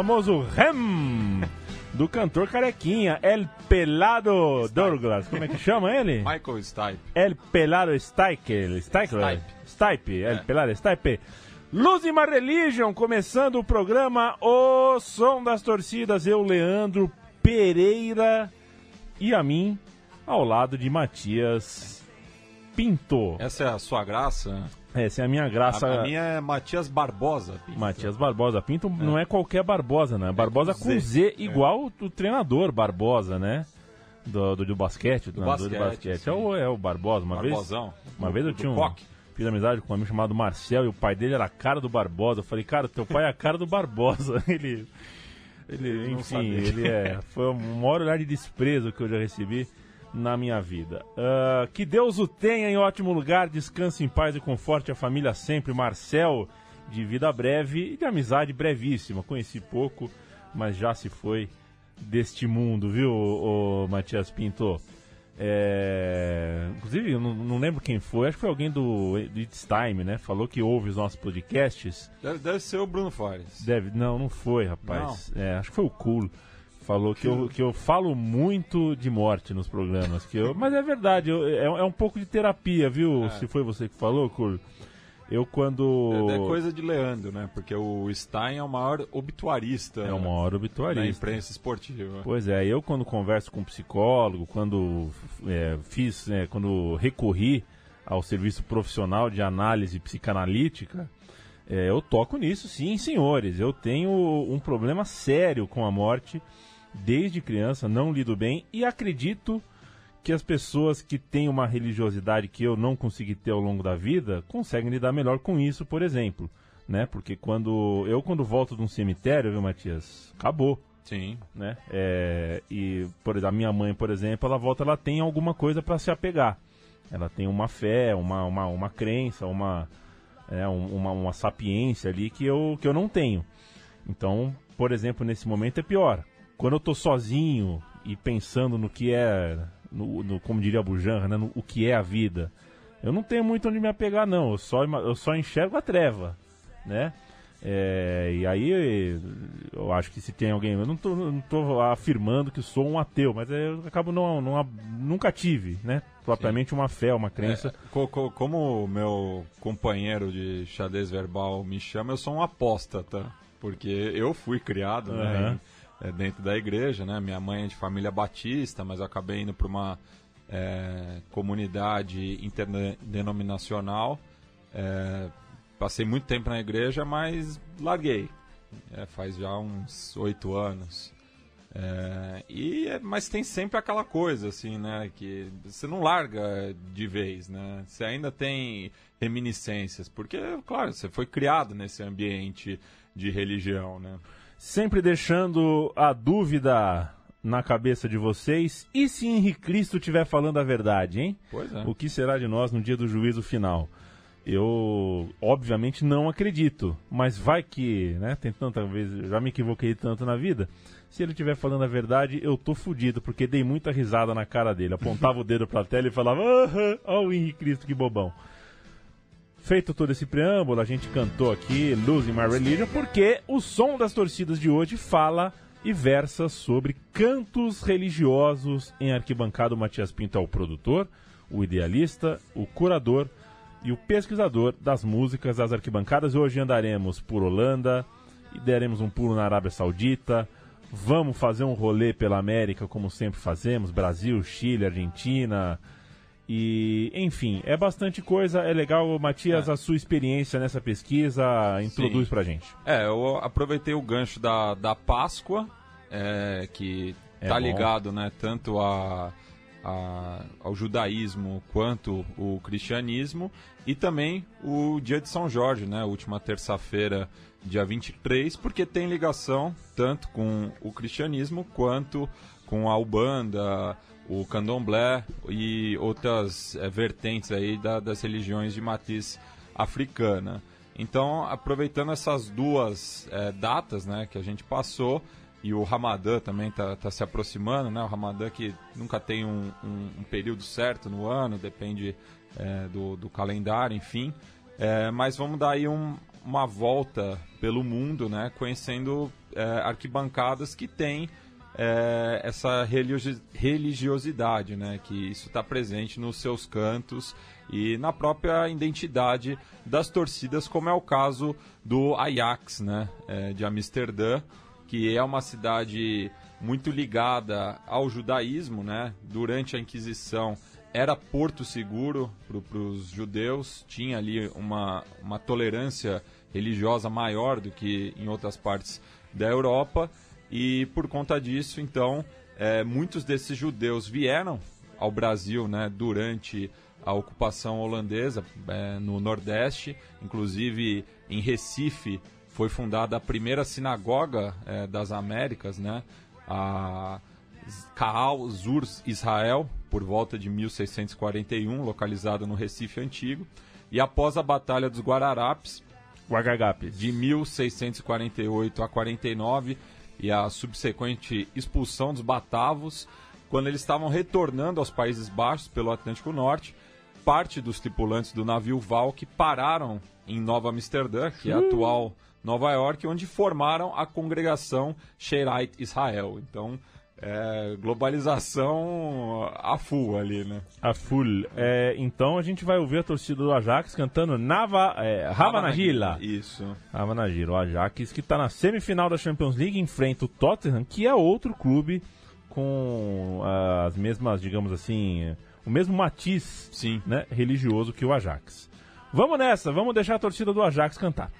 famoso REM do cantor carequinha, El Pelado Douglas. Como é que chama ele? Michael Stipe. El Pelado Stipe. Stipe. Stipe. El É. Pelado Stipe. Luz e Religion, começando o programa O Som das Torcidas. Eu, Leandro Pereira e a mim, ao lado de Matias Pinto. Essa é a sua graça? Essa é a minha graça. A, a minha é Matias Barbosa. Pinto. Matias Barbosa Pinto não é qualquer Barbosa, né? Barbosa com com Z. Z, igual o treinador Barbosa, né? Do, do, do basquete, o treinador do basquete, basquete. sim. É o, é o Barbosa. Uma Barbosão. vez, uma vez eu Do tinha um, Coque. fiz amizade com um amigo chamado Marcel e o pai dele era a cara do Barbosa. Eu falei, cara, teu pai é a cara do Barbosa. Ele, ele enfim, ele é. Foi o maior olhar de desprezo que eu já recebi na minha vida. Ah, que Deus o tenha em ótimo lugar, descanse em paz e conforte a família sempre. Marcel, de vida breve e de amizade brevíssima. Conheci pouco, mas já se foi deste mundo, viu, ô, ô, Matias Pinto? É, Inclusive, eu não, não lembro quem foi, acho que foi alguém do, It's Time, né? Falou que ouve os nossos podcasts. Deve, deve ser o Bruno Fares. Deve, não, não foi, rapaz. É, acho que foi o Cool. Falou que eu, que eu falo muito de morte nos programas. Que eu, mas é verdade, eu- é, é um pouco de terapia, viu? Se foi você que falou, Cool. Eu quando. É, é coisa de Leandro, né? Porque o Stein é o maior obituarista É hora na obituarista. imprensa esportiva. Pois é, eu quando converso com um psicólogo, quando é, fiz, é, quando recorri ao serviço profissional de análise psicanalítica, é, eu toco nisso, sim, senhores. Eu tenho um problema sério com a morte desde criança, não lido bem e acredito que as pessoas que têm uma religiosidade que eu não consegui ter ao longo da vida conseguem lidar melhor com isso, por exemplo, né? Porque quando eu quando volto de um cemitério, viu, Matias, acabou Sim. né? É, e por exemplo, a minha mãe, por exemplo, ela volta, ela tem alguma coisa para se apegar. Ela tem uma fé, uma, uma, uma crença, uma, é, um- uma, uma sapiência ali que eu, que eu não tenho. Então, por exemplo, nesse momento é pior. Quando eu tô sozinho e pensando no que é, no, no- como diria Bujanra, né, no, o que é a vida, eu não tenho muito onde me apegar, não. Eu só, eu só enxergo a treva, né? É, e aí eu acho que se tem alguém. Eu não tô, não tô afirmando que sou um ateu, mas eu acabo não, não nunca tive, né? Propriamente uma fé, uma crença. É, co- co- como o meu companheiro de xadrez verbal me chama, eu sou um apóstata. Porque eu fui criado né. É, dentro da igreja, né? Minha mãe é de família batista, mas acabei indo para uma é, comunidade interdenominacional. É, passei muito tempo na igreja, mas larguei. É, faz já uns oito anos. É, e, é- mas tem sempre aquela coisa, assim, né? Que você não larga de vez, né? Você ainda tem reminiscências, porque, claro, você foi criado nesse ambiente de religião, né? Sempre deixando a dúvida na cabeça de vocês. E se Henrique Cristo estiver falando a verdade, hein? Pois é. O que será de nós no dia do juízo final? Eu, obviamente, não acredito, mas vai que, né? Tem tanta vez, já me equivoquei tanto na vida. Se ele estiver falando a verdade, eu tô fudido, porque dei muita risada na cara dele. Apontava o dedo pra tela e falava: Aham, ó o Henrique Cristo, que bobão. Feito todo esse preâmbulo, a gente cantou aqui Losing My Religion, porque o som das torcidas de hoje fala e versa sobre cantos religiosos em arquibancada. O Matias Pinto é o produtor, o idealista, o curador e o pesquisador das músicas das arquibancadas. Hoje andaremos por Holanda e deremos um pulo na Arábia Saudita. Vamos fazer um rolê pela América, como sempre fazemos: Brasil, Chile, Argentina. E, enfim, é bastante coisa. É legal, Matias, É. a sua experiência nessa pesquisa introduz Sim. pra gente. É, eu aproveitei o gancho da, da Páscoa, é, que É tá bom. ligado, né, tanto a, a- ao judaísmo quanto o cristianismo, e também o dia de São Jorge, né, última terça-feira dia 23, porque tem ligação tanto com o cristianismo quanto com a Ubanda, o Candomblé e outras é, vertentes aí da, das religiões de matriz africana. Então, aproveitando essas duas é, datas né, que a gente passou, e o Ramadã também está tá se aproximando, né? O Ramadã que nunca tem um, um, um período certo no ano, depende é, do, do, calendário, enfim. É, mas vamos dar aí um, uma volta pelo mundo, né? Conhecendo é, arquibancadas que têm é, essa religiosidade, né? Que isso está presente nos seus cantos e na própria identidade das torcidas, como é o caso do Ajax, né? É, de Amsterdã, que é uma cidade muito ligada ao judaísmo, né? Durante a Inquisição era porto seguro para os judeus, tinha ali uma, uma tolerância religiosa maior do que em outras partes da Europa e por conta disso, então, é, muitos desses judeus vieram ao Brasil, né? Durante a ocupação holandesa é, no Nordeste, inclusive em Recife foi fundada a primeira sinagoga é, das Américas, né? A Kaal Zur Israel, por volta de 1641, localizada no Recife Antigo. E após a Batalha dos Guararapes, Guaragapes. de 1648 a 49, e a subsequente expulsão dos batavos, quando eles estavam retornando aos Países Baixos pelo Atlântico Norte, parte dos tripulantes do navio Valk pararam em Nova Amsterdã, que é a atual Nova York, onde formaram a congregação Sherait Israel. Então, é, globalização a full ali, né? A full. É, então a gente vai ouvir a torcida do Ajax cantando Nava, é, Havanagila. Isso. Havanagila. O Ajax que está na semifinal da Champions League enfrenta o Tottenham, que é outro clube com as mesmas, digamos assim, o mesmo matiz Sim. Né, religioso que o Ajax. Vamos nessa, vamos deixar a torcida do Ajax cantar.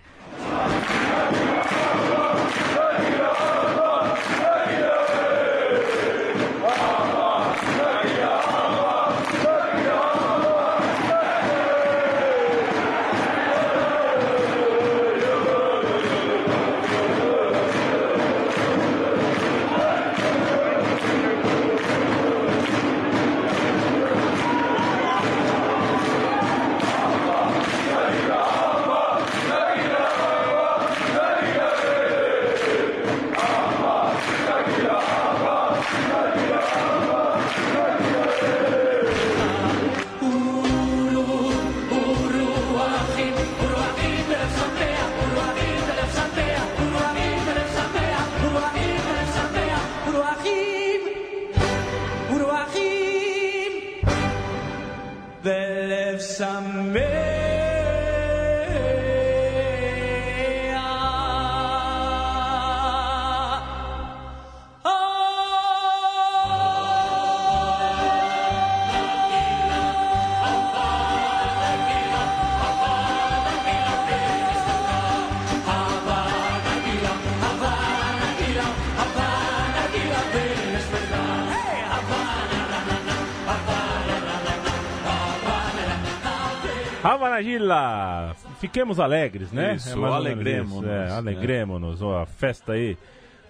Ravanagila! Fiquemos alegres, né? Isso, é alegremos-nos. É, alegremos-nos. A festa aí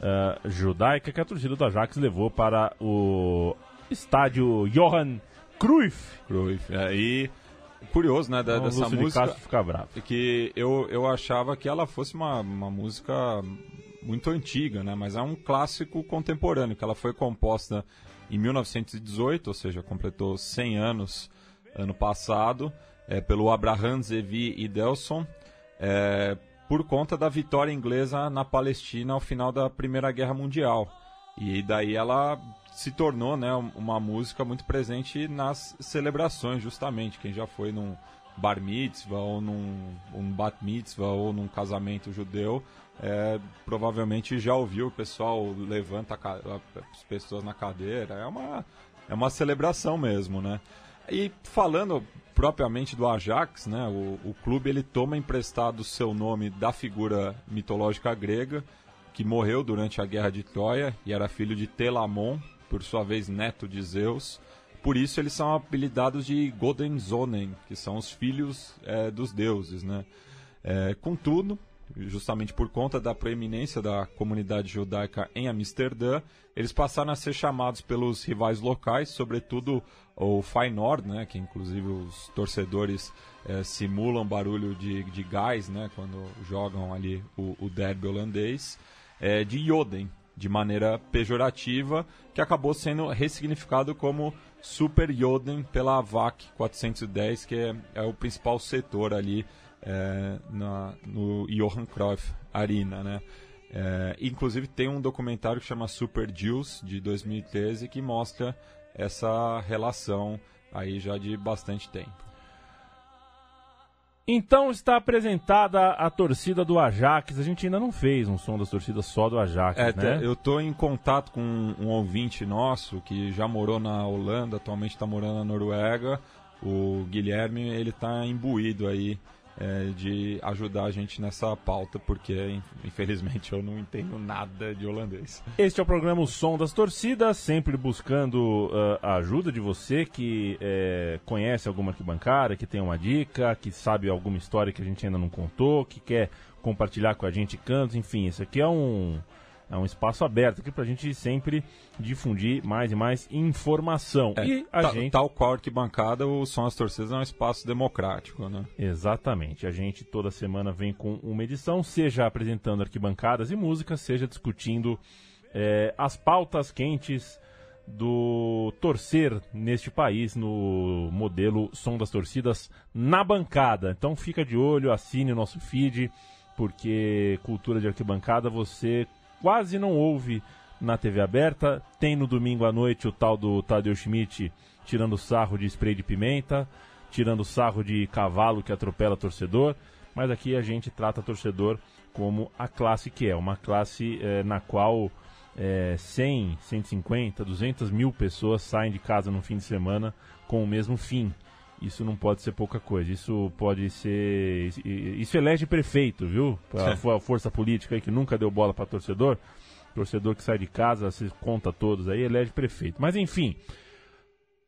uh, judaica que a torcida do Ajax levou para o estádio Johan Cruyff. Cruyff. É, e curioso, né, da, Então, dessa Lúcio de música, fica bravo. que eu, eu achava que ela fosse uma, uma música muito antiga, né, mas é um clássico contemporâneo, que ela foi composta em 1918, ou seja, completou 100 anos ano passado, é, pelo Abraham Zevi e Delson, é, por conta da vitória inglesa na Palestina ao final da Primeira Guerra Mundial. E daí ela se tornou né, uma música muito presente nas celebrações, justamente. Quem já foi num bar mitzvah, ou num um bat mitzvah, ou num casamento judeu, é, provavelmente já ouviu o pessoal levanta as pessoas na cadeira. É uma, é uma celebração mesmo, né? E falando propriamente do Ajax, né, o, o clube ele toma emprestado seu nome da figura mitológica grega que morreu durante a Guerra de Troia e era filho de Telamon, por sua vez neto de Zeus. Por isso eles são apelidados de Godenzonen, que são os filhos eh, dos deuses, né? Eh, contudo, justamente por conta da proeminência da comunidade judaica em Amsterdã, eles passaram a ser chamados pelos rivais locais, sobretudo o Feyenoord, né, que inclusive os torcedores é, simulam barulho de, de gás né, quando jogam ali o, o derby holandês, é, de Joden, de maneira pejorativa, que acabou sendo ressignificado como Super Joden pela VAC 410, que é, é o principal setor ali é, na, no Johan Cruyff Arena, né? É, inclusive tem um documentário que chama Super Juice de 2013 que mostra essa relação aí já de bastante tempo. Então está apresentada a torcida do Ajax. A gente ainda não fez um som das torcidas só do Ajax, É, né? Eu estou em contato com um, um ouvinte nosso que já morou na Holanda, atualmente está morando na Noruega. O Guilherme, ele está imbuído aí é, de ajudar a gente nessa pauta, porque infelizmente eu não entendo nada de holandês. Este é o programa O Som das Torcidas, sempre buscando uh, a ajuda de você que é, conhece alguma arquibancada, que tem uma dica, que sabe alguma história que a gente ainda não contou, que quer compartilhar com a gente cantos, enfim, isso aqui é um é um espaço aberto aqui para a gente sempre difundir mais e mais informação. É, e a tal, gente. Tal qual arquibancada, o Som das Torcidas é um espaço democrático, né? Exatamente. A gente toda semana vem com uma edição, seja apresentando arquibancadas e músicas, seja discutindo é, as pautas quentes do torcer neste país no modelo Som das Torcidas na bancada. Então fica de olho, assine o nosso feed, porque cultura de arquibancada você quase não ouve na TV aberta. Tem no domingo à noite o tal do Tadeu Schmidt tirando sarro de spray de pimenta, tirando sarro de cavalo que atropela torcedor. Mas aqui a gente trata torcedor como a classe que é, uma classe eh, na qual eh, 100, 150, 200 mil pessoas saem de casa no fim de semana com o mesmo fim. Isso não pode ser pouca coisa. Isso pode ser. Isso elege prefeito, viu? A, a força política aí que nunca deu bola para torcedor. Torcedor que sai de casa, se conta todos aí, elege prefeito. Mas enfim.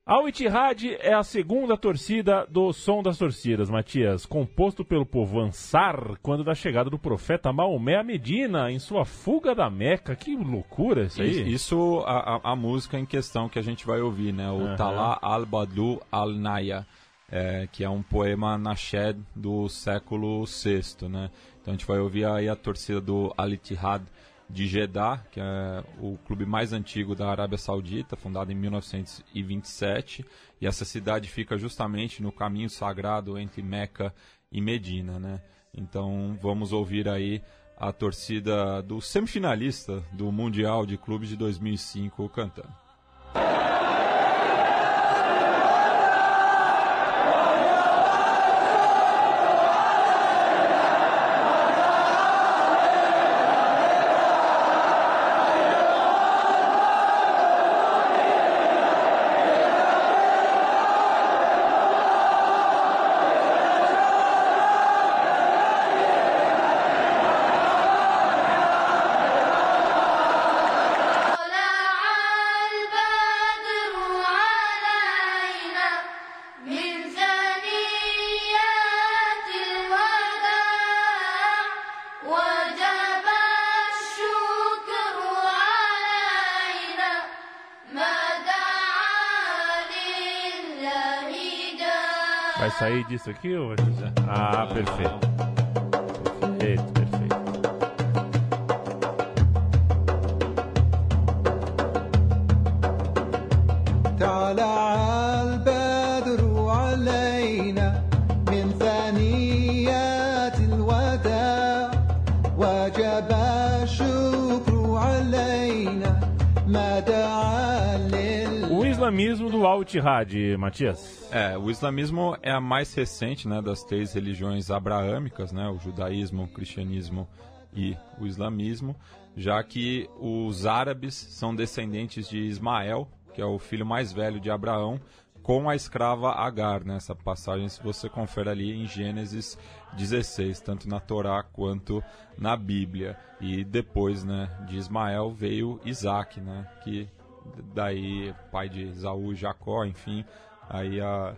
Al Ittihad é a segunda torcida do Som das Torcidas, Matias, composto pelo povo Ansar quando da chegada do profeta Maomé a Medina em sua fuga da Meca. Que loucura isso aí. Isso, a, a, música em questão que a gente vai ouvir, né? O Aham. Talá al-Badlu al-Naya, é, que é um poema nashed do século VI, né? Então a gente vai ouvir aí a torcida do Al-Ittihad de Jeddah, que é o clube mais antigo da Arábia Saudita, fundado em 1927, e essa cidade fica justamente no caminho sagrado entre Meca e Medina, né? Então vamos ouvir aí a torcida do semifinalista do Mundial de Clubes de 2005 cantando. Sair disso aqui fazer? Ah, perfeito. Perfeito, perfeito. البدر علينا من ثنيات الوداع وجب الشكر علينا ما دعا islamismo do Al-Ittihad, Matias. É, o islamismo é a mais recente né, das três religiões abraâmicas, né, o judaísmo, o cristianismo e o islamismo, já que os árabes são descendentes de Ismael, que é o filho mais velho de Abraão, com a escrava Agar. Né, essa passagem, se você confere ali em Gênesis 16, tanto na Torá quanto na Bíblia. E depois né, de Ismael veio Isaac, né, que daí pai de Esaú e Jacó, enfim, aí a,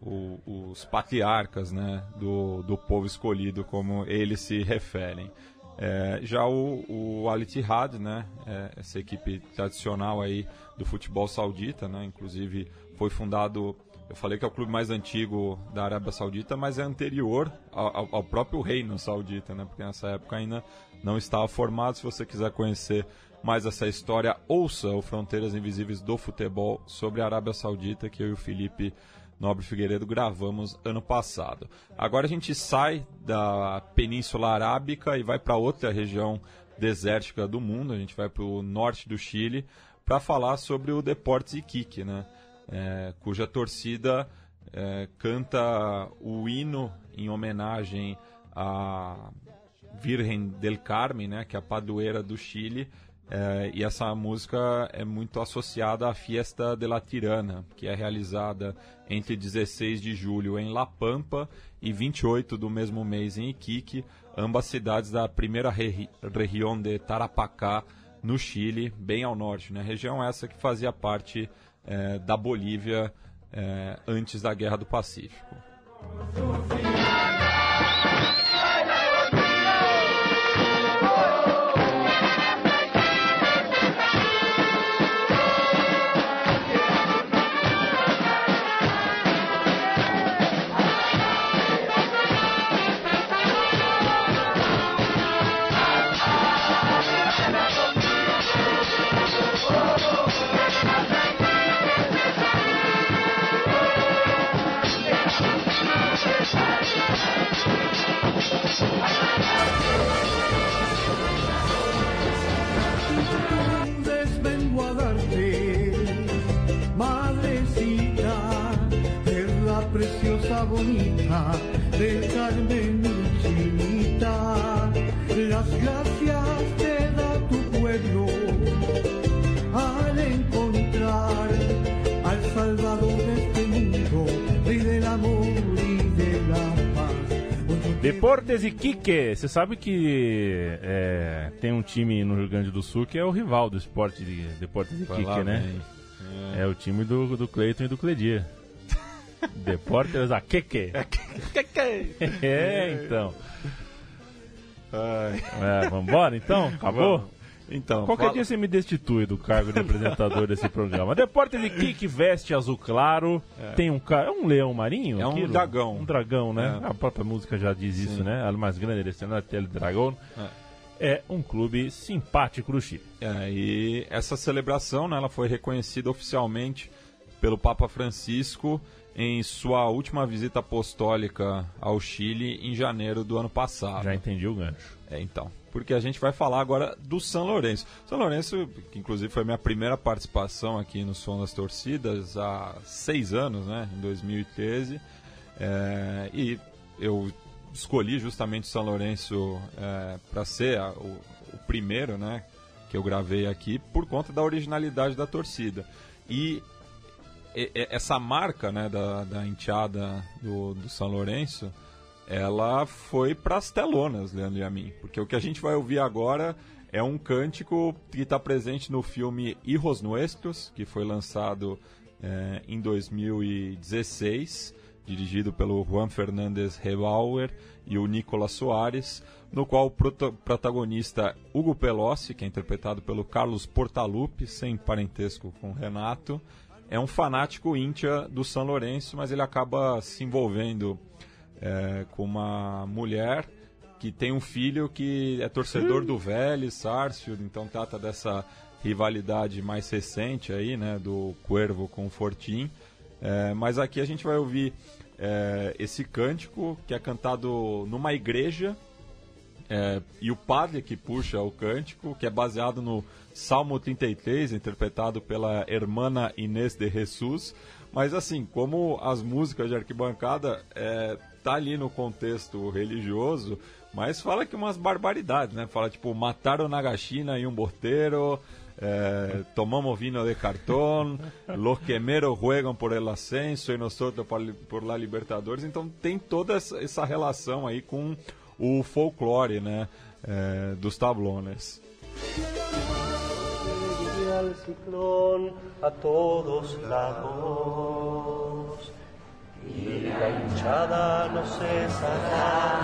o- os patriarcas né, do, do povo escolhido, como eles se referem. É, já o, o Al Ittihad, né, é, essa equipe tradicional aí do futebol saudita, né, inclusive foi fundado, eu falei que é o clube mais antigo da Arábia Saudita, mas é anterior ao- ao próprio reino saudita, né, porque nessa época ainda não estava formado. Se você quiser conhecer mais essa história, ouça o Fronteiras Invisíveis do Futebol sobre a Arábia Saudita, que eu e o Felipe Nobre Figueiredo gravamos ano passado. Agora a gente sai da Península Arábica e vai para outra região desértica do mundo. A gente vai para o norte do Chile para falar sobre o Deportes Iquique, né? É, cuja torcida é, canta o hino em homenagem à Virgem del Carmen, né, que é a padroeira do Chile, eh, e essa música é muito associada à Fiesta de la Tirana, que é realizada entre 16 de julho em La Pampa e 28 do mesmo mês em Iquique, ambas cidades da primeira regi região de Tarapacá, no Chile, bem ao norte. Né? Região essa que fazia parte eh, da Bolívia eh, antes da Guerra do Pacífico. Deportes Iquique. Você sabe que é, tem um time no Rio Grande do Sul que é o rival do esporte de Deportes lá, Iquique, né? vem. É o time do, do Cleiton e do Cledir. Deportes Iquique. É, então. Ai. É, vambora então? Acabou? Vamos. Então, Qualquer fala- dia você me destitui do cargo de apresentador desse programa. Deportes Iquique veste azul claro. Tem um cara. É um leão marinho? É um aquilo? dragão. Um dragão, né? É. A própria música já diz isso, Sim. né? A mais grande desse ano é dragão. É um clube simpático do Chile. É, e essa celebração né, ela foi reconhecida oficialmente pelo Papa Francisco em sua última visita apostólica ao Chile em janeiro do ano passado. Já entendi o gancho. É, então. Porque a gente vai falar agora do São Lourenço. São Lourenço, que inclusive foi minha primeira participação aqui no Som das Torcidas há seis anos, né? Em 2013. É, e eu escolhi justamente o São Lourenço para ser a- o, o primeiro, né? Que eu gravei aqui por conta da originalidade da torcida. E- essa marca né, da, da enteada do, do São Lourenço, ela foi para as telonas, Leandro e a mim. Porque o que a gente vai ouvir agora é um cântico que está presente no filme Hijos Nuestros, que foi lançado eh, em 2016, dirigido pelo Juan Fernandes Rebauer e o Nicolas Soares, no qual o prota- protagonista Hugo Pelossi, que é interpretado pelo Carlos Portaluppi, sem parentesco com Renato, é um fanático íntia do São Lourenço, mas ele acaba se envolvendo é, com uma mulher que tem um filho que é torcedor do Vélez, Sarsfield, então trata dessa rivalidade mais recente aí, né, do Cuervo com o Fortim. É, mas aqui a gente vai ouvir é, esse cântico que é cantado numa igreja é, e o padre que puxa o cântico, que é baseado no Salmo 33, interpretado pela hermana Inês de Jesus. Mas assim, como as músicas de arquibancada é, tá ali no contexto religioso, mas fala que umas barbaridades, né? Fala tipo, mataram Nagashina e um borteiro, é, tomamos vino de cartón, los quemeros juegan por el ascenso e nosotros por, por la Libertadores. Então tem toda essa relação aí com o folclore, né? é, dos tablones. a todos lados. y la hinchada no cesará.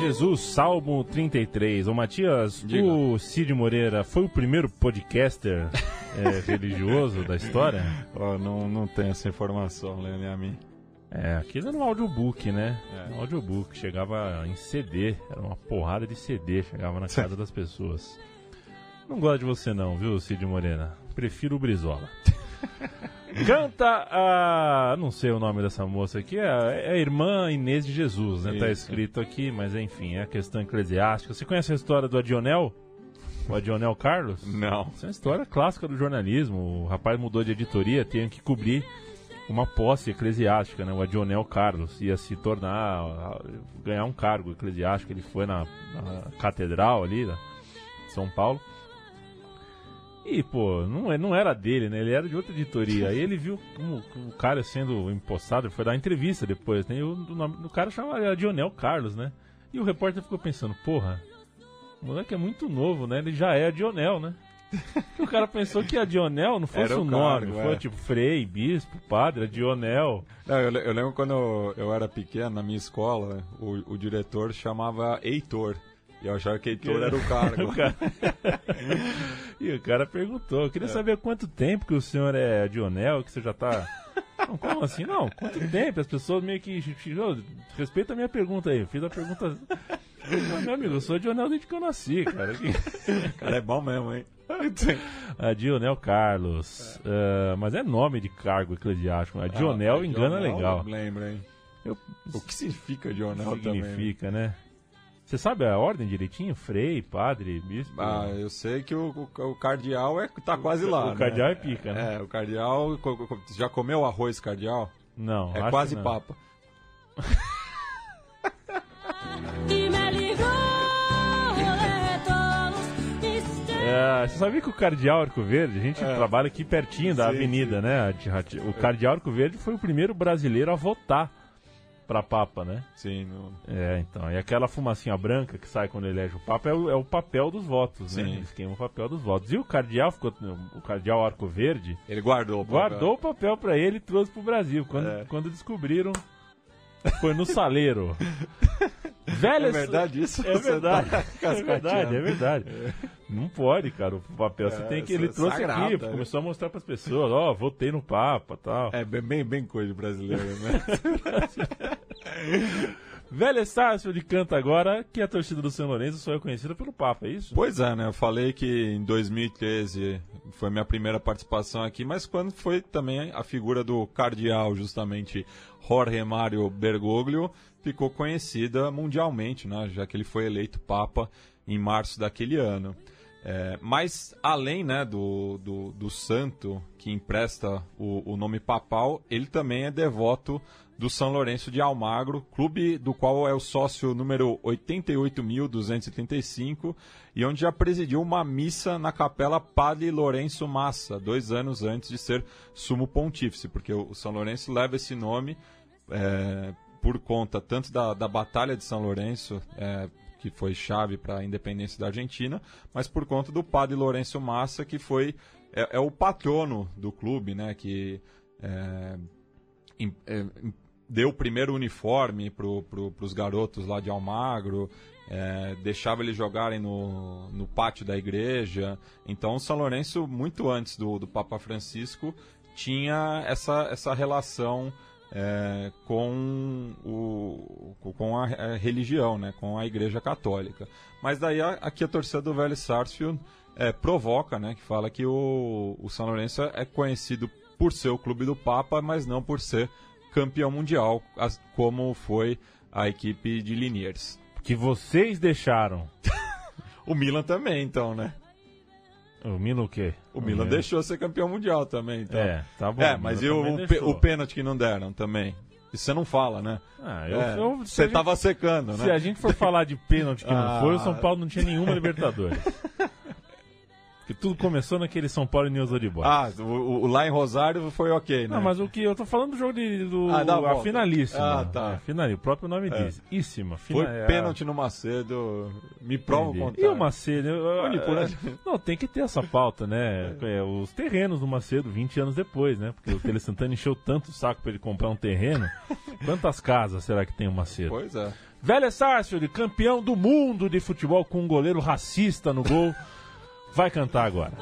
Jesus, Salmo 33. Ô Matias, Diga. o Cid Moreira foi o primeiro podcaster é, religioso da história? Ó, não, não tem essa informação, e a mim. É, aquilo era um audiobook, né? É. Um audiobook, chegava em CD, era uma porrada de CD, chegava na casa das pessoas. Não gosto de você não, viu, Cid Moreira? Prefiro o Brizola. Canta a. Não sei o nome dessa moça aqui, é a, é a irmã Inês de Jesus, né? Tá Isso. escrito aqui, mas enfim, é a questão eclesiástica. Você conhece a história do Adionel? O Adionel Carlos? Não. Isso é uma história clássica do jornalismo. O rapaz mudou de editoria, tinha que cobrir uma posse eclesiástica, né? O Adionel Carlos ia se tornar, ganhar um cargo eclesiástico. Ele foi na, na catedral ali, da São Paulo. E, pô, não, é- não era dele, né? Ele era de outra editoria. Aí ele viu como o cara sendo empossado, foi dar entrevista depois, né? E o, o nome do cara chamava Adionel Carlos, né? E o repórter ficou pensando, porra, o moleque é muito novo, né? Ele já é Adionel, né? o cara pensou que Adionel não fosse o o nome, cargo, foi é. tipo Frei, Bispo, Padre, Adionel. Não, eu, eu lembro quando eu, eu era pequeno, na minha escola, o, o diretor chamava Heitor. E eu achava que Heitor era o cargo. O cara- e o cara perguntou, eu queria saber há quanto tempo que o senhor é Adionel, que você já tá. Não, como assim? Não, quanto tempo? As pessoas meio que. Respeita a minha pergunta aí. Eu fiz a pergunta. Ah, meu amigo, eu sou Adionel desde que eu nasci, cara. O cara é bom mesmo, hein? Adionel Carlos. Ah, mas é nome de cargo eclesiástico. Adionel Ah, engana Dionel, legal. Lembra, hein? Eu- O que significa Dionel também? significa, né? Você sabe a ordem direitinho? Frei, padre, bispo? Ah, eu sei que o, o, o cardeal é, tá quase lá. o né? cardeal é pica, né? É, o cardeal. Já comeu arroz cardeal? Não, É acho quase que não. papa. É, você sabia que o Cardeal Arco Verde, a gente É. trabalha aqui pertinho da Sim, avenida, né? a de- O Cardeal Arco Verde foi o primeiro brasileiro a votar pra Papa, né? Sim, É, então. E aquela fumacinha branca que sai quando elege o Papa é o, é o papel dos votos, né? Sim. Eles queimam o papel dos votos. E o Cardeal ficou. O Cardeal Arco Verde ele guardou o papel. guardou o papel pra ele e trouxe pro Brasil. Quando, É. quando descobriram. Foi no saleiro. Velha É verdade isso? É Você verdade, tá é verdade, é verdade. Não pode, cara, o papel você É, tem que. Ele é trouxe sagrado, aqui, né? começou a mostrar pras pessoas, ó, votei no Papa tal. É bem, bem, coisa brasileira, né? Velha Estácio de canta agora que a torcida do São Lourenço só é conhecida pelo Papa, é isso? pois é, né? Eu falei que em 2013 foi minha primeira participação aqui, mas quando foi também a figura do cardeal, justamente Jorge Mário Bergoglio, ficou conhecida mundialmente, né? Já que ele foi eleito Papa em março daquele ano. É, mas além né, do, do, do santo que empresta o, o nome papal, ele também é devoto do São Lourenço de Almagro, clube do qual é o sócio número 88.235 e onde já presidiu uma missa na capela Padre Lourenço Massa, dois anos antes de ser sumo pontífice, porque o São Lourenço leva esse nome é, por conta tanto da, da Batalha de São Lourenço, é, que foi chave para a independência da Argentina, mas por conta do Padre Lourenço Massa, que foi é, é o patrono do clube, né, que é, em- é, em- deu o primeiro uniforme para pro, os garotos lá de Almagro, é, deixava eles jogarem no, no pátio da igreja. Então, São Lourenço, muito antes do, do Papa Francisco, tinha essa, essa relação é, com, o, com a, a religião, né, com a Igreja Católica. Mas daí a- aqui a torcida do Velho Sarsfield é, provoca, né, que fala que o, o São Lourenço é conhecido por ser o clube do Papa, mas não por ser campeão mundial, as- como foi a equipe de Liniers. Que vocês deixaram. O Milan também, então, né? O Milan o quê? O Milan deixou ser campeão mundial também, então. É, tá bom. É, o mas e o, o, pe- o pênalti que não deram também? Isso você não fala, né? Ah, eu, É, eu- se você gente- tava secando, Se né? a gente for falar de pênalti que não Ah. foi, o São Paulo não tinha nenhuma Libertadores. Porque tudo começou naquele São Paulo e News Old Boys. Ah, o, o- lá em Rosário foi ok, né? Não, mas o que eu tô falando do jogo de, do Ah, a volta. finalíssima. Ah, tá. É, finali- o próprio nome É. diz. Íssima. Foi fina- a- pênalti no Macedo. Me prova o. E o Macedo? eu- Manipulado. é, Não, tem que ter essa pauta, né? É, os terrenos do Macedo, 20 anos depois, né? Porque o Tele Santana encheu tanto o saco pra ele comprar um terreno. Quantas casas será que tem o Macedo? Pois é. Velha Sarsfield, campeão do mundo de futebol com um goleiro racista no gol, vai cantar agora.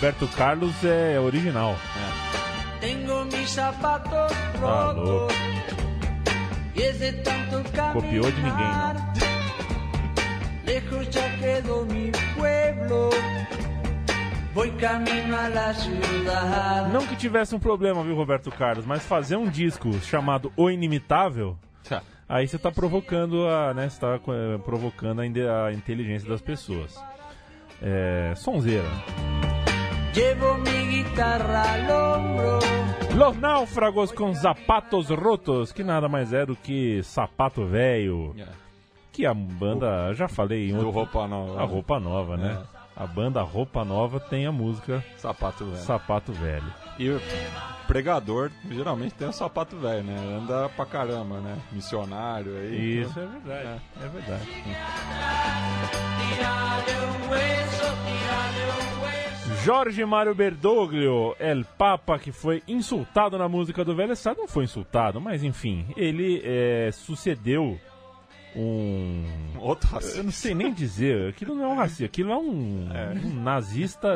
Roberto Carlos é original. Tengo mis zapatos Tá. Copiou de ninguém, não. Lejos ya quedó mi pueblo. Voy camino a la ciudad. Não que tivesse um problema, viu, Roberto Carlos, mas fazer um disco chamado O Inimitável, Tá. aí você tá provocando a, né, tá eh, provocando a inteligência das pessoas. É, sonzeira. Llevo mi guitarra al hombro. Los Náufragos com Zapatos Rotos, que nada mais é do que Sapato Velho, É. que a banda, já falei em outro, roupa nova. a Roupa Nova, né? A banda Roupa Nova tem a música Sapato velho. Sapato Velho. E o pregador geralmente tem um sapato velho, né? Anda pra caramba, né? Missionário aí. Isso é verdade, é verdade. Jorge Mário Berdoglio, El Papa, que foi insultado na música do Velho Estado, não foi insultado, mas enfim, ele é, sucedeu um. Outro Eu racista. não sei nem dizer, aquilo não é um racista, aquilo é um, um nazista.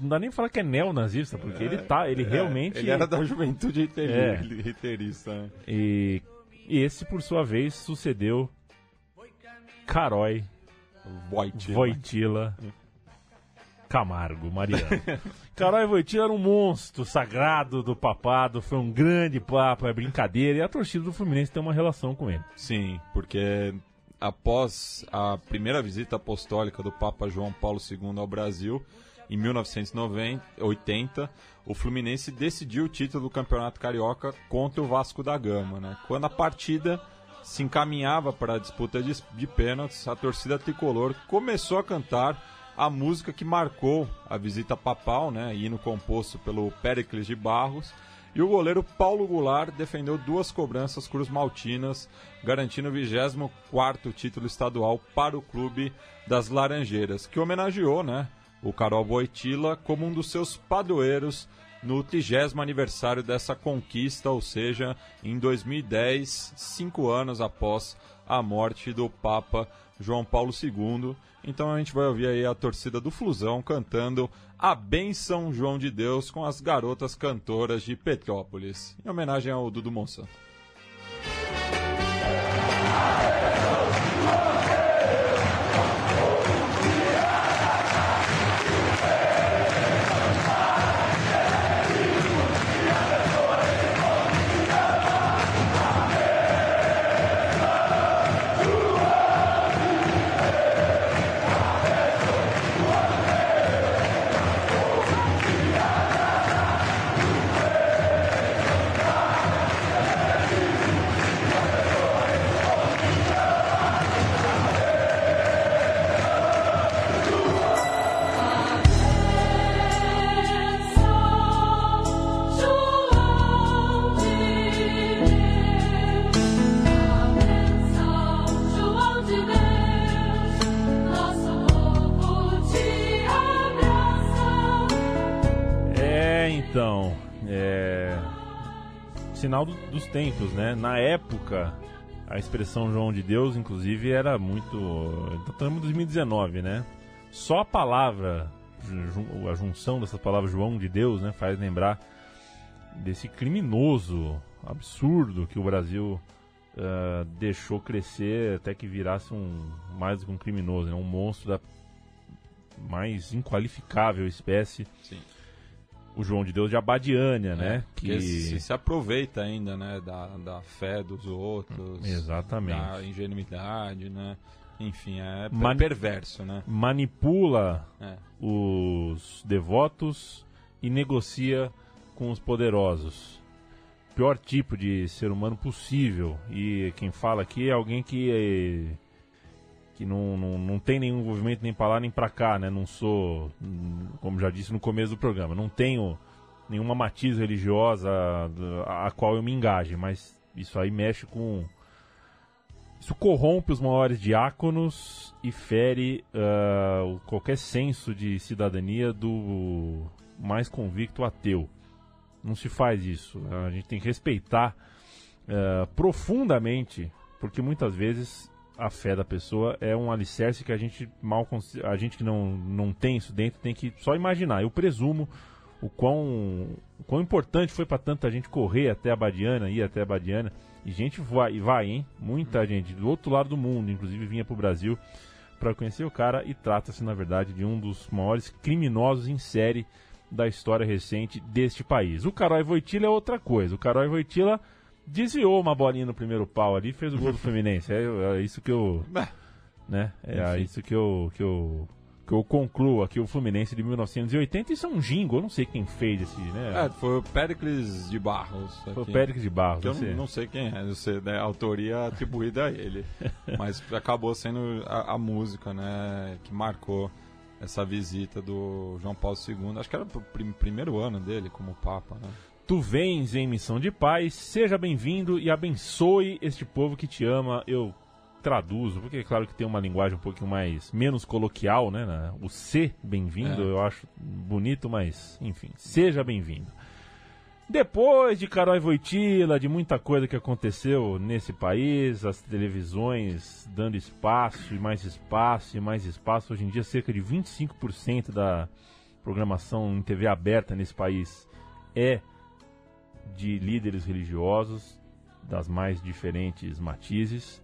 Não dá nem pra falar que é neonazista, porque ele tá, ele realmente. É, Ele era da juventude hiteri- É. riterista, né? E, e esse, por sua vez, sucedeu Carói Voit. Voitila Camargo, Mariano. Carói Voitila era um monstro sagrado do papado, foi um grande papa, é brincadeira, e a torcida do Fluminense tem uma relação com ele. Sim, porque após a primeira visita apostólica do Papa João Paulo II ao Brasil, em 1980, o Fluminense decidiu o título do Campeonato Carioca contra o Vasco da Gama. Né? Quando a partida se encaminhava para a disputa de, de pênaltis, a torcida tricolor começou a cantar a música que marcou a visita papal, né, hino composto pelo Péricles de Barros, e o goleiro Paulo Goulart defendeu duas cobranças cruz maltinas, garantindo o 24º título estadual para o clube das Laranjeiras, que homenageou né, o Carol Boitila como um dos seus padroeiros no 30 aniversário dessa conquista, ou seja, em 2010, cinco anos após a morte do Papa João Paulo II. Então a gente vai ouvir aí a torcida do Flusão cantando A Bênção João de Deus com as garotas cantoras de Petrópolis, em homenagem ao Dudu Monsanto. Sinal do- dos tempos, né? Na época, a expressão João de Deus, inclusive, era muito. Estamos em 2019, né? Só a palavra, a junção dessas palavras João de Deus, né, faz lembrar desse criminoso absurdo que o Brasil ah, deixou crescer até que virasse um mais do que um criminoso, né? um monstro da mais inqualificável espécie Sim. O João de Deus de Abadiânia, né? Que É, se, se aproveita ainda, né, da, da fé dos outros, Exatamente. da ingenuidade, né? Enfim, é Mani- perverso, né? manipula É. os devotos e negocia com os poderosos. Pior tipo de ser humano possível. E quem fala aqui é alguém que que não, não, não tem nenhum envolvimento nem pra lá nem pra cá, né? Não sou, como já disse no começo do programa, não tenho nenhuma matiz religiosa a, qual eu me engaje, mas isso aí mexe com isso corrompe os maiores diáconos e fere o- qualquer senso de cidadania do mais convicto ateu. Não se faz isso. A gente tem que respeitar ah, profundamente, porque muitas vezes a fé da pessoa é um alicerce que a gente mal a gente que não, não tem isso dentro tem que só imaginar. Eu presumo o quão, o quão importante foi para tanta gente correr até a Badiana, ir até a Badiana. E gente vai, e vai, hein? Muita gente do outro lado do mundo, inclusive vinha pro Brasil para conhecer o cara e trata-se na verdade de um dos maiores criminosos em série da história recente deste país. O Carói Voitila é outra coisa. O Carói Voitila desviou uma bolinha no primeiro pau ali e fez o gol do Fluminense. É, é isso que eu, É. né? É Enfim. isso que eu que eu que eu concluo aqui o Fluminense de 1980. Isso é um jingle, eu não sei quem fez esse, né? É, foi o Péricles de Barros. Foi o aqui. Péricles de Barros. Que eu não, não sei quem é, eu sei, né, a autoria atribuída a ele. Mas acabou sendo a, a música, né, que marcou essa visita do João Paulo II. Acho que era o prim- primeiro ano dele como Papa, né? Tu vens em missão de paz, seja bem-vindo e abençoe este povo que te ama. Eu traduzo, porque é claro que tem uma linguagem um pouquinho mais menos coloquial, né? O ser bem-vindo É. eu acho bonito, mas enfim, seja bem-vindo. Depois de Carol Voitila, de muita coisa que aconteceu nesse país, as televisões dando espaço e mais espaço e mais espaço. Hoje em dia, cerca de 25% da programação em TV aberta nesse país é de líderes religiosos das mais diferentes matizes.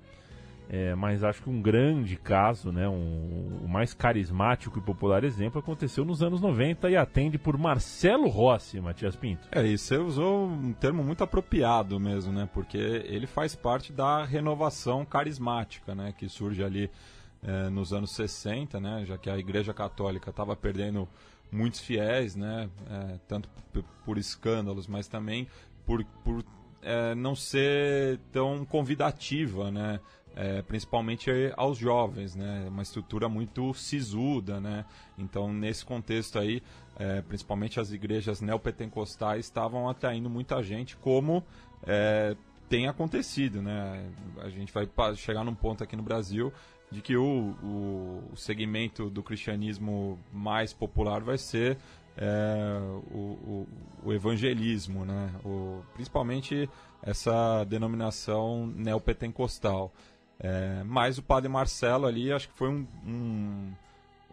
É, mas acho que um grande caso, né, um- o mais carismático e popular exemplo aconteceu nos anos 90 e atende por Marcelo Rossi, Matias Pinto. É, e você usou um termo muito apropriado mesmo, né? Porque ele faz parte da renovação carismática, né? Que surge ali eh, nos anos 60, né? Já que a Igreja Católica estava perdendo muitos fiéis, né? eh, tanto por escândalos, mas também por, por eh, não ser tão convidativa, né? Eh, principalmente aos jovens, né? Uma estrutura muito sisuda, né? Então, nesse contexto aí, eh, principalmente as igrejas neopentecostais estavam atraindo muita gente, como eh, tem acontecido, né? A gente vai chegar num ponto aqui no Brasil de que o, o, segmento do cristianismo mais popular vai ser é, o, o, o evangelismo, né? O, principalmente essa denominação neopentecostal. É, mas o padre Marcelo ali, acho que foi um, um,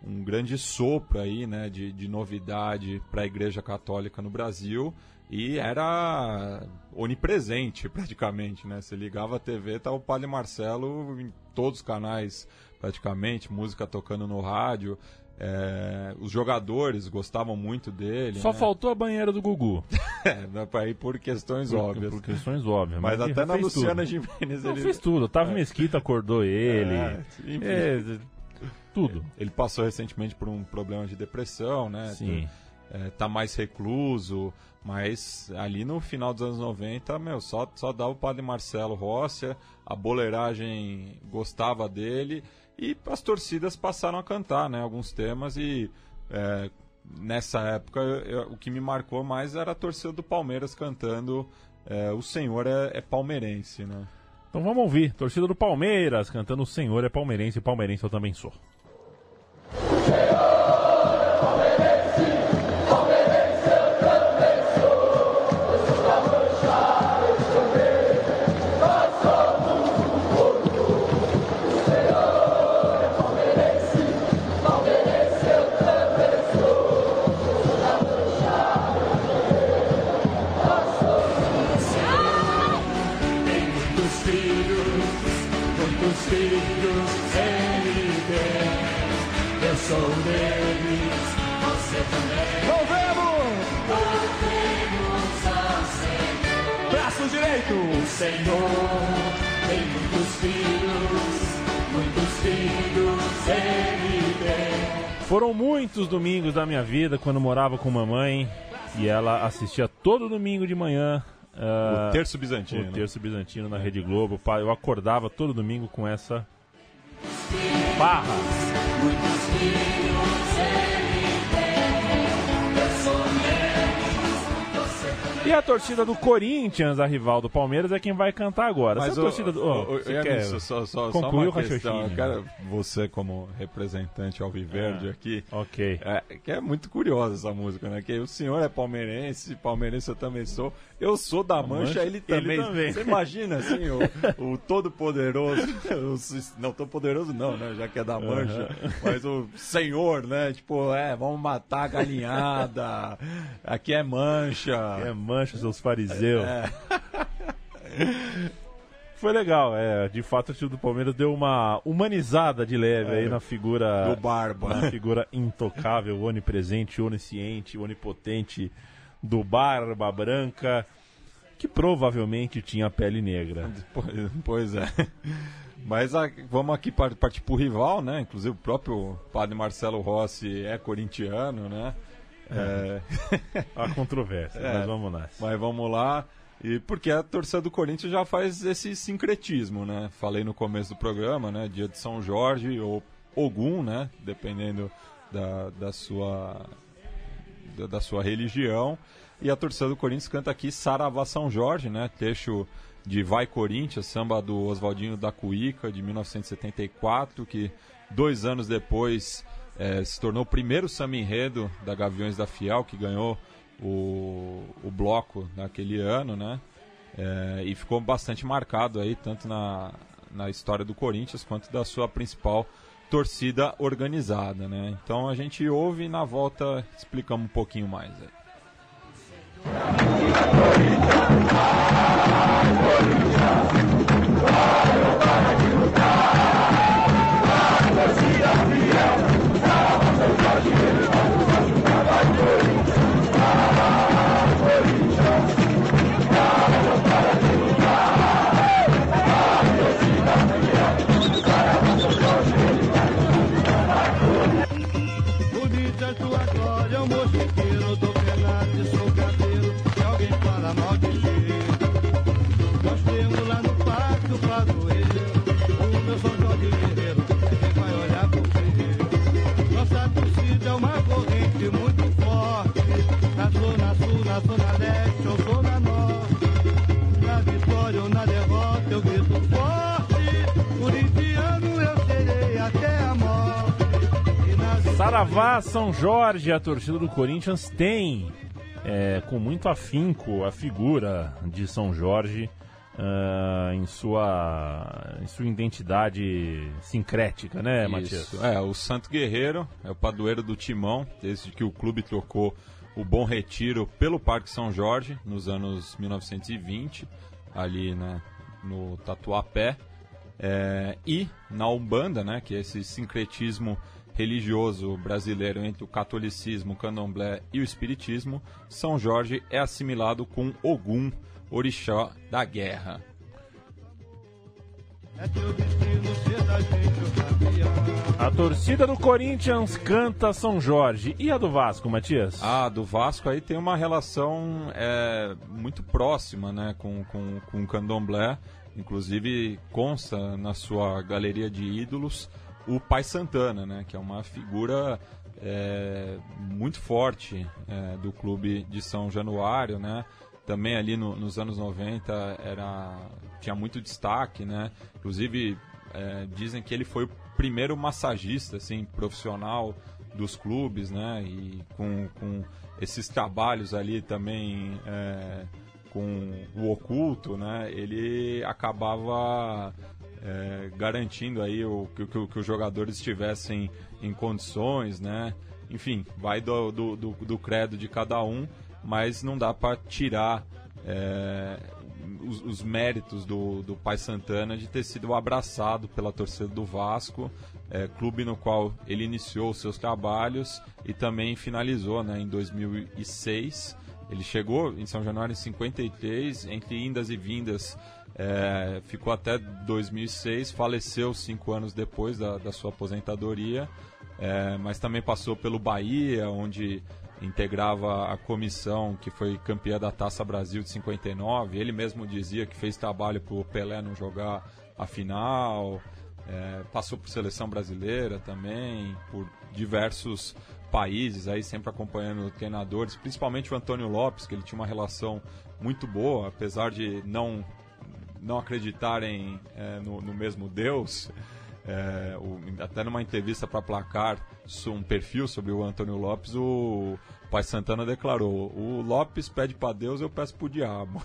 um grande sopro aí, né, de, de novidade para a Igreja Católica no Brasil e era onipresente praticamente, né? Você ligava a TV, tava o Padre Marcelo em todos os canais praticamente, música tocando no rádio. É, os jogadores gostavam muito dele. Só né? faltou a banheira do Gugu. É, ir por questões Por- óbvias. Por questões óbvias. Mas ele até na Luciana tudo. Gimenez Não, ele, fez tudo. Otávio Mesquita acordou ele. É, enfim. É, tudo. ele passou recentemente por um problema de depressão, né? Sim. É, tá mais recluso, mas ali no final dos anos 90, meu, só, só dava o padre Marcelo Rossia, a boleiragem gostava dele e as torcidas passaram a cantar, né, alguns temas e é, nessa época eu- o que me marcou mais era a torcida do Palmeiras cantando é, O Senhor é, é Palmeirense, né? Então vamos ouvir. Torcida do Palmeiras cantando O Senhor é Palmeirense. Palmeirense eu também sou. Senhor tem muitos filhos, muitos filhos ele tem. Foram muitos domingos da minha vida quando morava com mamãe e ela assistia todo domingo de manhã. ah, o Terço Bizantino. o Terço Bizantino na Rede Globo. Eu acordava todo domingo com essa barra. Muitos filhos ele tem. E a torcida do Corinthians, a rival do Palmeiras, é quem vai cantar agora. Mas o, torcida do. Oh, o- quer só, só, só concluir uma questão. quero você como representante alviverde Ah. aqui. Ok. É, que é muito curiosa essa música, né? Que o senhor é palmeirense, palmeirense eu também sou. Eu sou da Mancha, Mancha, ele ele também. também. Você imagina, assim, o, o todo-poderoso. Não, todo-poderoso não, né? Já que é da Mancha. Mas o senhor, né? Tipo, é, vamos matar a galinhada. Aqui é Mancha. É mancha, seus fariseus. É. Foi legal, é. De fato, o time do Palmeiras deu uma humanizada de leve aí na figura. É. Do Barba. Na figura intocável, onipresente, onisciente, onipotente do Barba Branca, que provavelmente tinha pele negra. Pois- é. Mas a- vamos aqui par- partir pro rival, né? Inclusive o próprio padre Marcelo Rossi é corintiano, né? É, Há controvérsia, É. mas vamos nessa. mas vamos lá. E porque a torcida do Corinthians já faz esse sincretismo, né? Falei no começo do programa, né? Dia de São Jorge ou Ogum, né? Dependendo da, da sua da, da sua religião. E a torcida do Corinthians canta aqui Saravá São Jorge, né? Trecho de Vai Corinthians, samba do Oswaldinho da Cuíca, de 1974, que dois anos depois eh, se tornou o primeiro samba enredo da Gaviões da Fiel, que ganhou o, o bloco naquele ano, né? Eh, e ficou bastante marcado aí, tanto na, na história do Corinthians quanto da sua principal torcida organizada, né? Então a gente ouve e na volta explicamos um pouquinho mais aí. Saravá São Jorge, a torcida do Corinthians tem é, com muito afinco a figura de São Jorge ah, em, sua, em sua identidade sincrética, né, Matias? Isso. É, o Santo Guerreiro é o padroeiro do Timão, desde que o clube trocou o Bom Retiro pelo Parque São Jorge, nos anos 1920, ali né, no Tatuapé. É, e na Umbanda, né, que é esse sincretismo religioso brasileiro entre o catolicismo, o candomblé e o espiritismo, São Jorge é assimilado com Ogum, orixá da guerra. É. A torcida do Corinthians canta São Jorge. E a do Vasco, Matias? Ah, do Vasco aí tem uma relação é, muito próxima né, com, com, com o candomblé. Inclusive consta na sua galeria de ídolos o Pai Santana, né, que é uma figura é, muito forte é, do clube de São Januário, né? Também ali no- nos anos 90 era, tinha muito destaque, né? Inclusive é, dizem que ele foi o primeiro massagista assim, profissional dos clubes, né? E com, com esses trabalhos ali também é, com o oculto, né? Ele acabava é, garantindo aí o, que, que- que os jogadores estivessem em condições, né? Enfim, vai do, do, do, do credo de cada um, mas não dá para tirar é, os, os méritos do, do Pai Santana de ter sido abraçado pela torcida do Vasco, é, clube no qual ele iniciou seus trabalhos e também finalizou né, em 2006. Ele chegou em São Januário em 53, entre indas e vindas, é, ficou até 2006, faleceu cinco anos depois da, da sua aposentadoria, é, mas também passou pelo Bahia, onde integrava a comissão que foi campeã da Taça Brasil de 59. Ele mesmo dizia que fez trabalho para o Pelé não jogar a final. É, passou por seleção brasileira também, por diversos países, aí sempre acompanhando treinadores, principalmente o Antônio Lopes, que ele tinha uma relação muito boa, apesar de não, não acreditarem é, no, no mesmo Deus. É, o- até numa entrevista para Placar, um perfil sobre o Antônio Lopes, o Pai Santana declarou: O Lopes pede para Deus, eu peço pro diabo.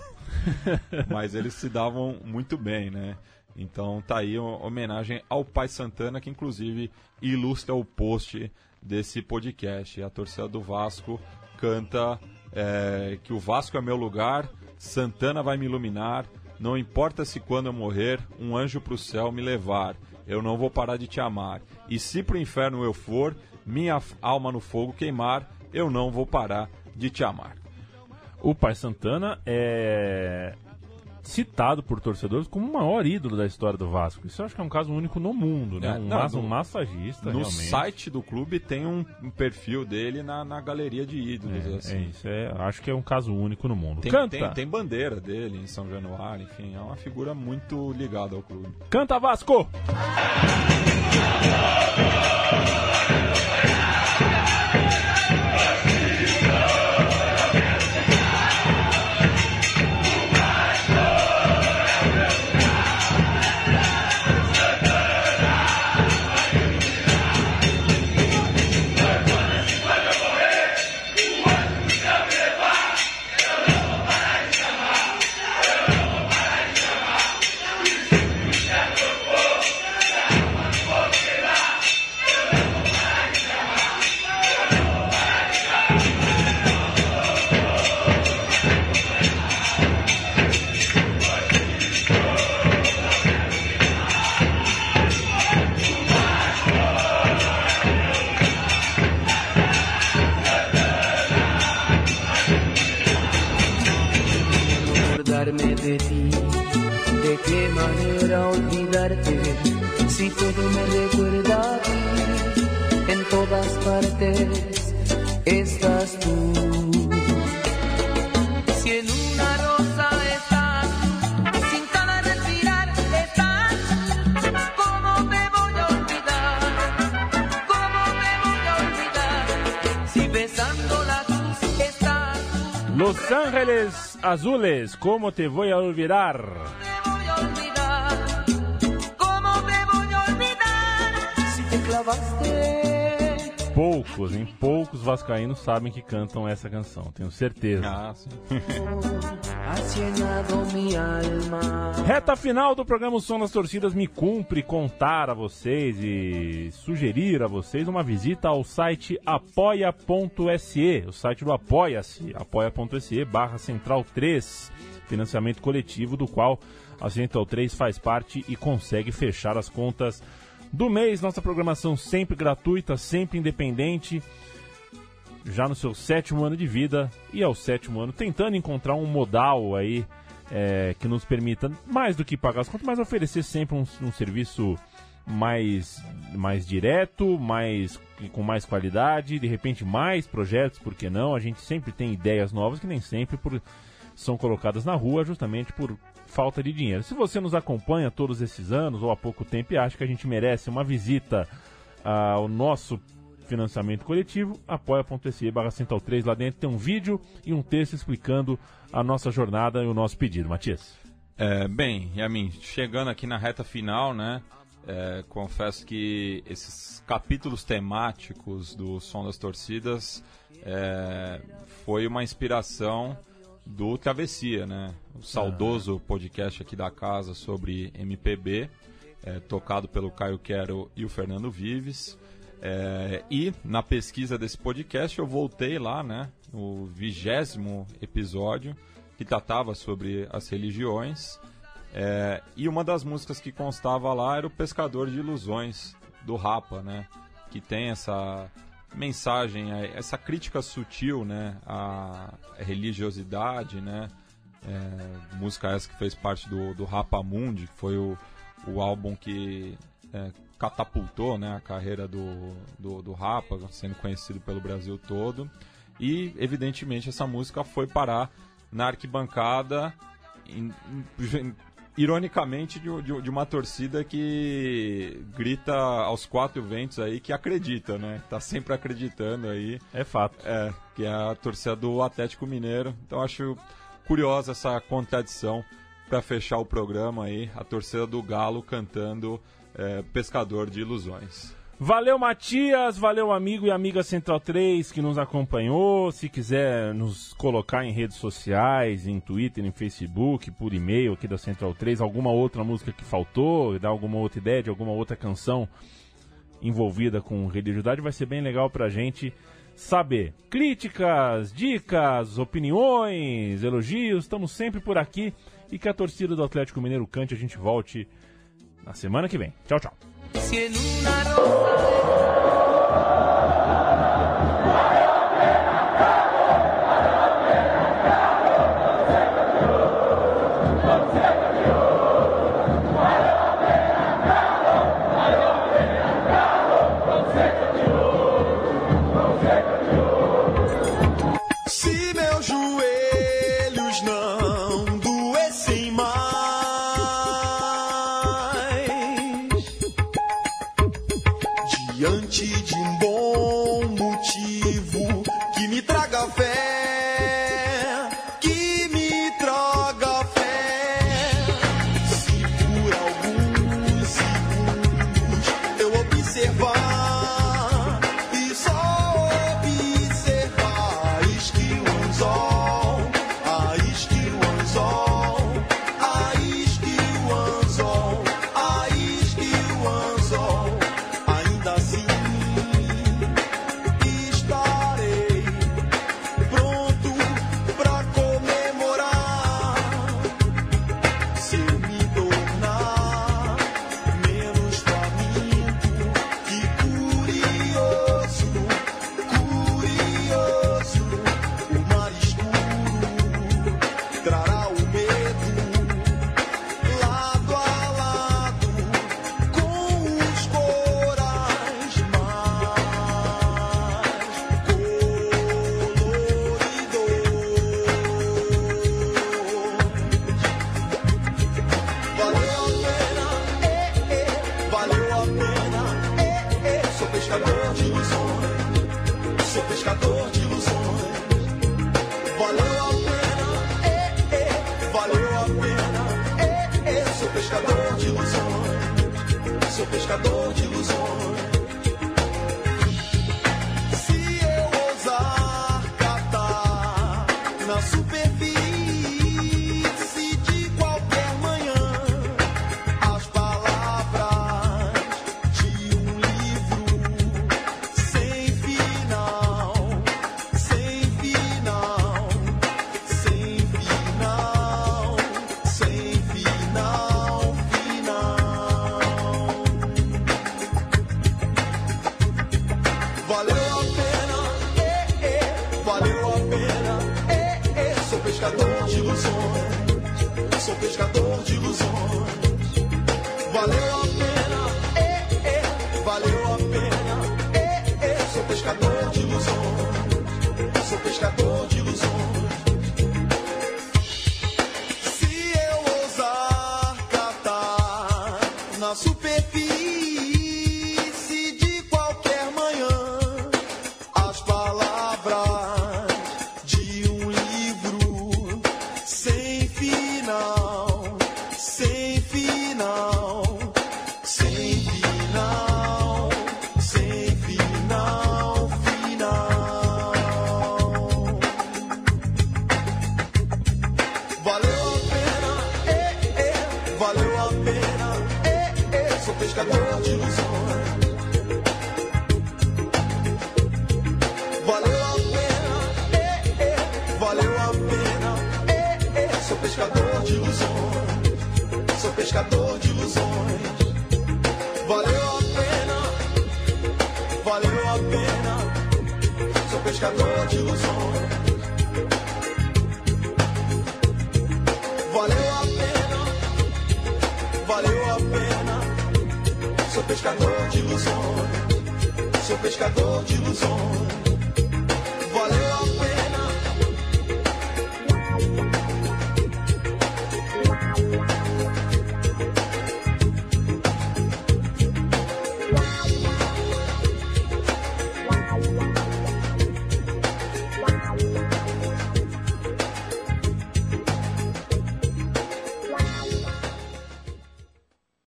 Mas eles se davam muito bem, né? Então tá aí uma homenagem ao Pai Santana, que inclusive ilustra o post desse podcast. A torcida do Vasco canta é, que o Vasco é meu lugar, Santana vai me iluminar, não importa se quando eu morrer, um anjo pro céu me levar, eu não vou parar de te amar. E se pro inferno eu for, minha alma no fogo queimar, eu não vou parar de te amar. O Pai Santana é citado por torcedores como o maior ídolo da história do Vasco. Isso eu acho que é um caso único no mundo, né? É, um, não, mas- um massagista, No realmente. site do clube tem um, um perfil dele na, na galeria de ídolos. É, é assim. isso, é, acho que é um caso único no mundo. Tem, canta! tem, tem bandeira dele em São Januário, enfim, é uma figura muito ligada ao clube. Canta Vasco! De ti. De qué manera olvidarte Azules, como te voy a olvidar? me voy a olvidar? ¿Cómo me voy a olvidar? Si te clavaste poucos, hein? Poucos vascaínos sabem que cantam essa canção, tenho certeza. Ah, sim. Reta final do programa O Som das Torcidas me cumpre contar a vocês e sugerir a vocês uma visita ao site apoia.se, o site do Apoia-se, apoia.se barra Central 3, financiamento coletivo do qual a Central 3 faz parte e consegue fechar as contas do mês. Nossa programação sempre gratuita, sempre independente já no seu sétimo ano de vida e ao sétimo ano tentando encontrar um modal aí é, que nos permita mais do que pagar as contas, mas oferecer sempre um, um serviço mais, mais direto, mais com mais qualidade, de repente mais projetos, por que não? A gente sempre tem ideias novas que nem sempre por, são colocadas na rua justamente por falta de dinheiro. Se você nos acompanha todos esses anos ou há pouco tempo e acha que a gente merece uma visita ao nosso financiamento coletivo, apoia.se barra Central 3. Lá dentro tem um vídeo e um texto explicando a nossa jornada e o nosso pedido. Matias. É, bem, Yamin, chegando aqui na reta final, né? é, confesso que esses capítulos temáticos do Som das Torcidas é, foi uma inspiração do Travessia, né? O saudoso podcast aqui da casa sobre MPB, é, tocado pelo Caio Quero e o Fernando Vives. É, e na pesquisa desse podcast eu voltei lá, né, no vigésimo episódio que tratava sobre as religiões. É, e uma das músicas que constava lá era o Pescador de Ilusões do Rapa, né, que tem essa mensagem, é, essa crítica sutil, né, à religiosidade, né. É, música essa que fez parte do, do Rapa Mundi, que foi o, o álbum que é, catapultou né, a carreira do, do, do Rapa, sendo conhecido pelo Brasil todo. E, evidentemente, essa música foi parar na arquibancada, em- em- ironicamente, de, de- de uma torcida que grita aos quatro ventos aí que acredita, né? Tá sempre acreditando aí. É fato. É, que é a torcida do Atlético Mineiro. Então acho curiosa essa contradição para fechar o programa aí, a torcida do Galo cantando é, Pescador de Ilusões. Valeu, Matias, valeu, amigo e amiga Central 3 que nos acompanhou. Se quiser nos colocar em redes sociais, em Twitter, em Facebook, por e-mail aqui da Central 3, alguma outra música que faltou, dar alguma outra ideia de alguma outra canção envolvida com religiosidade, vai ser bem legal pra gente saber. Críticas, dicas, opiniões, elogios, estamos sempre por aqui e que a torcida do Atlético Mineiro cante, a gente volte na semana que vem. Tchau, tchau.